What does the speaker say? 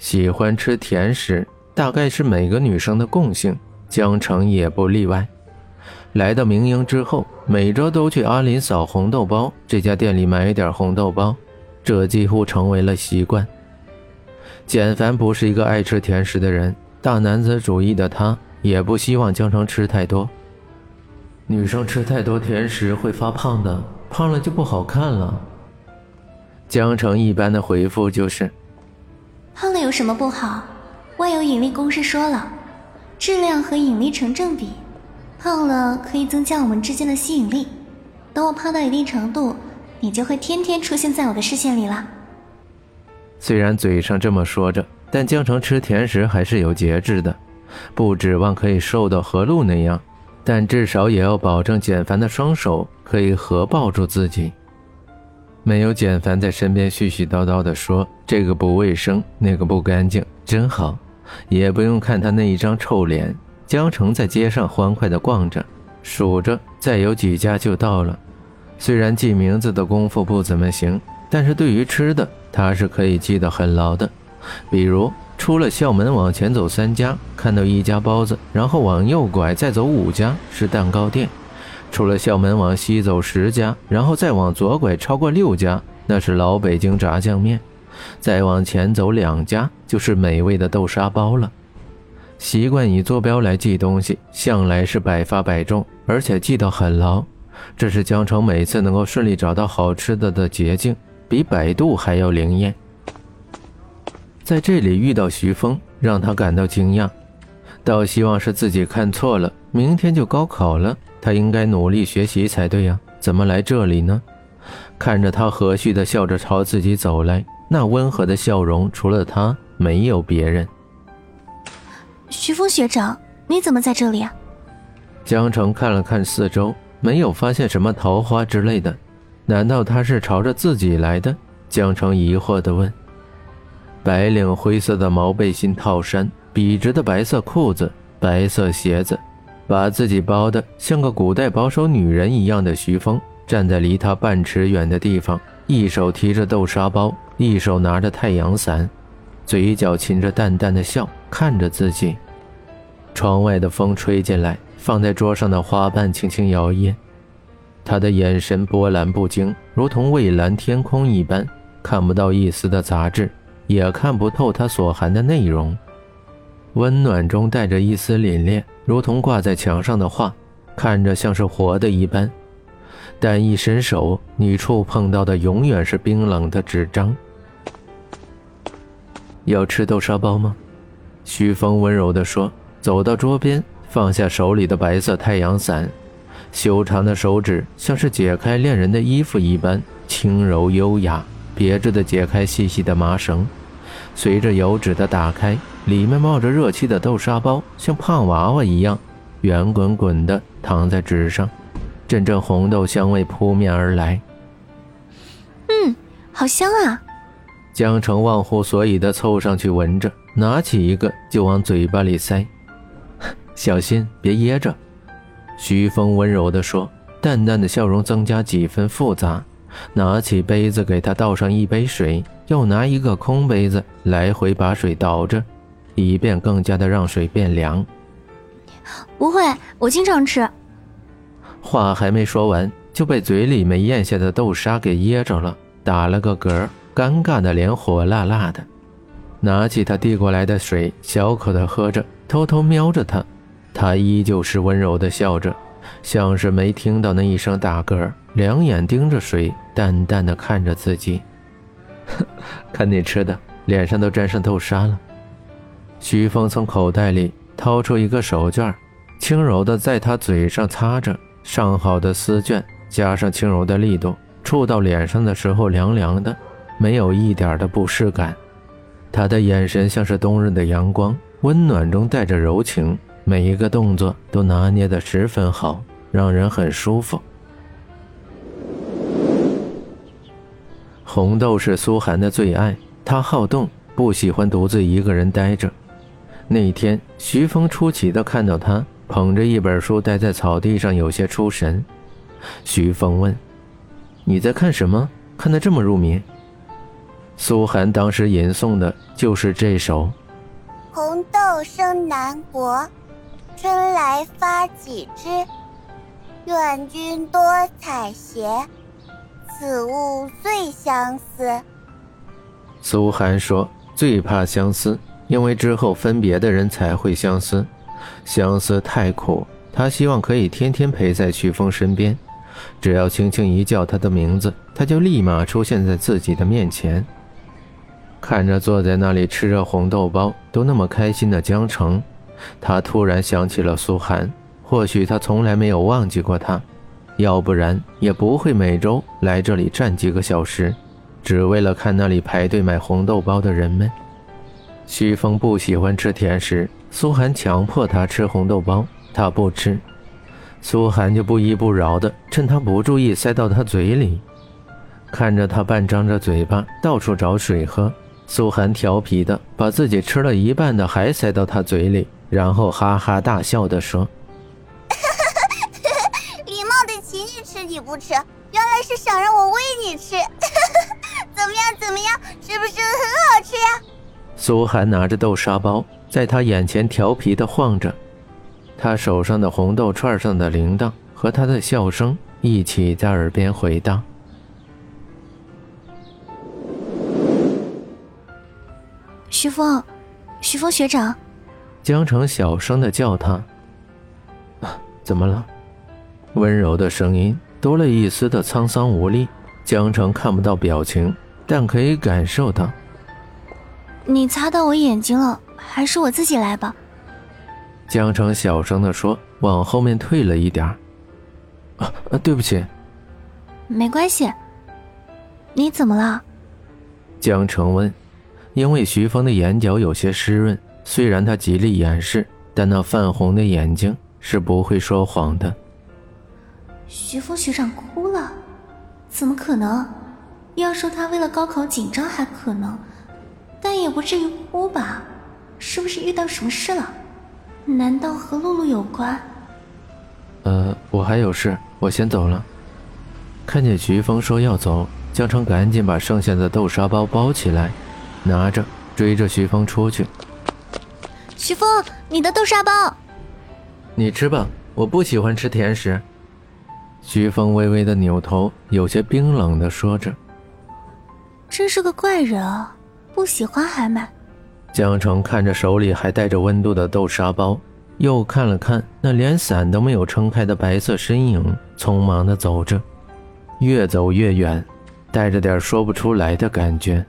喜欢吃甜食，大概是每个女生的共性，江城也不例外。来到明英之后，每周都去阿林嫂红豆包这家店里买一点红豆包，这几乎成为了习惯。简凡不是一个爱吃甜食的人，大男子主义的他也不希望江城吃太多。女生吃太多甜食会发胖的，胖了就不好看了。江城一般的回复就是：“胖了有什么不好？万有引力公式说了，质量和引力成正比。”胖了可以增加我们之间的吸引力，等我胖到一定程度，你就会天天出现在我的视线里了。虽然嘴上这么说着，但江城吃甜食还是有节制的，不指望可以瘦到何路那样，但至少也要保证简凡的双手可以合抱住自己。没有简凡在身边絮絮叨叨的说这个不卫生，那个不干净，真好，也不用看他那一张臭脸。江城在街上欢快地逛着，数着再有几家就到了。虽然记名字的功夫不怎么行，但是对于吃的他是可以记得很牢的。比如出了校门往前走三家，看到一家包子，然后往右拐再走五家是蛋糕店；出了校门往西走十家，然后再往左拐超过六家，那是老北京炸酱面；再往前走两家就是美味的豆沙包了。习惯以坐标来记东西，向来是百发百中，而且记得很牢。这是江城每次能够顺利找到好吃的的捷径，比百度还要灵验。在这里遇到徐峰，让他感到惊讶，倒希望是自己看错了。明天就高考了，他应该努力学习才对呀，怎么来这里呢？看着他和煦的笑着朝自己走来，那温和的笑容，除了他，没有别人。徐峰学长，你怎么在这里啊？江城看了看四周，没有发现什么桃花之类的，难道他是朝着自己来的？江城疑惑地问。白领灰色的毛背心套衫，笔直的白色裤子，白色鞋子，把自己包的像个古代保守女人一样的徐峰，站在离他半尺远的地方，一手提着豆沙包，一手拿着太阳伞。嘴角噙着淡淡的笑，看着自己。窗外的风吹进来，放在桌上的花瓣轻轻摇曳。他的眼神波澜不惊，如同蔚蓝天空一般，看不到一丝的杂质，也看不透他所含的内容。温暖中带着一丝凛冽，如同挂在墙上的画，看着像是活的一般。但一伸手，你触碰到的永远是冰冷的纸张。要吃豆沙包吗？徐峰温柔地说。走到桌边，放下手里的白色太阳伞，修长的手指像是解开恋人的衣服一般轻柔优雅，别致地解开细细的麻绳。随着油纸的打开，里面冒着热气的豆沙包像胖娃娃一样圆滚滚的躺在纸上，阵阵红豆香味扑面而来。嗯，好香啊！江城忘乎所以的凑上去闻着，拿起一个就往嘴巴里塞，小心别噎着。徐峰温柔地说，淡淡的笑容增加几分复杂。拿起杯子给他倒上一杯水，又拿一个空杯子来回把水倒着，以便更加的让水变凉。不会，我经常吃。话还没说完，就被嘴里没咽下的豆沙给噎着了，打了个嗝。尴尬的脸火辣辣的，拿起他递过来的水，小口的喝着，偷偷瞄着他。他依旧是温柔的笑着，像是没听到那一声打嗝，两眼盯着水，淡淡的看着自己。看你吃的，脸上都沾上豆沙了。徐峰从口袋里掏出一个手绢，轻柔的在他嘴上擦着，上好的丝绢加上轻柔的力度，触到脸上的时候凉凉的。没有一点的不适感，他的眼神像是冬日的阳光，温暖中带着柔情，每一个动作都拿捏得十分好，让人很舒服。红豆是苏寒的最爱，他好动，不喜欢独自一个人待着。那天，徐峰出奇的看到他捧着一本书待在草地上，有些出神。徐峰问：“你在看什么？看得这么入迷？”苏寒当时吟诵的就是这首：“红豆生南国，春来发几枝。愿君多采撷，此物最相思。”苏寒说：“最怕相思，因为之后分别的人才会相思，相思太苦。他希望可以天天陪在徐峰身边，只要轻轻一叫他的名字，他就立马出现在自己的面前。”看着坐在那里吃着红豆包都那么开心的江城，他突然想起了苏寒。或许他从来没有忘记过他，要不然也不会每周来这里站几个小时。只为了看那里排队买红豆包的人们，徐峰不喜欢吃甜食，苏寒强迫他吃红豆包，他不吃，苏寒就不依不饶的趁他不注意塞到他嘴里，看着他半张着嘴巴到处找水喝，苏寒调皮的把自己吃了一半的还塞到他嘴里，然后哈哈大笑的说：“ 礼貌的请你吃你不吃，原来是想让我喂你吃。”怎么样？怎么样？是不是很好吃呀？苏寒拿着豆沙包，在他眼前调皮的晃着，他手上的红豆串上的铃铛和他的笑声一起在耳边回荡。徐峰，徐峰学长，江城小声的叫他。怎么了？温柔的声音多了一丝的沧桑无力。江城看不到表情。但可以感受到，你擦到我眼睛了，还是我自己来吧。江城小声的说，往后面退了一点啊啊，对不起。没关系。你怎么了？江城问。因为徐峰的眼角有些湿润，虽然他极力掩饰，但那泛红的眼睛是不会说谎的。徐峰学长哭了？怎么可能？要说他为了高考紧张还可能，但也不至于哭吧？是不是遇到什么事了？难道和露露有关？呃，我还有事，我先走了。看见徐峰说要走，江城赶紧把剩下的豆沙包包起来，拿着追着徐峰出去。徐峰，你的豆沙包，你吃吧，我不喜欢吃甜食。徐峰微微的扭头，有些冰冷的说着。真是个怪人啊！不喜欢还买。江城看着手里还带着温度的豆沙包，又看了看那连伞都没有撑开的白色身影，匆忙的走着，越走越远，带着点说不出来的感觉。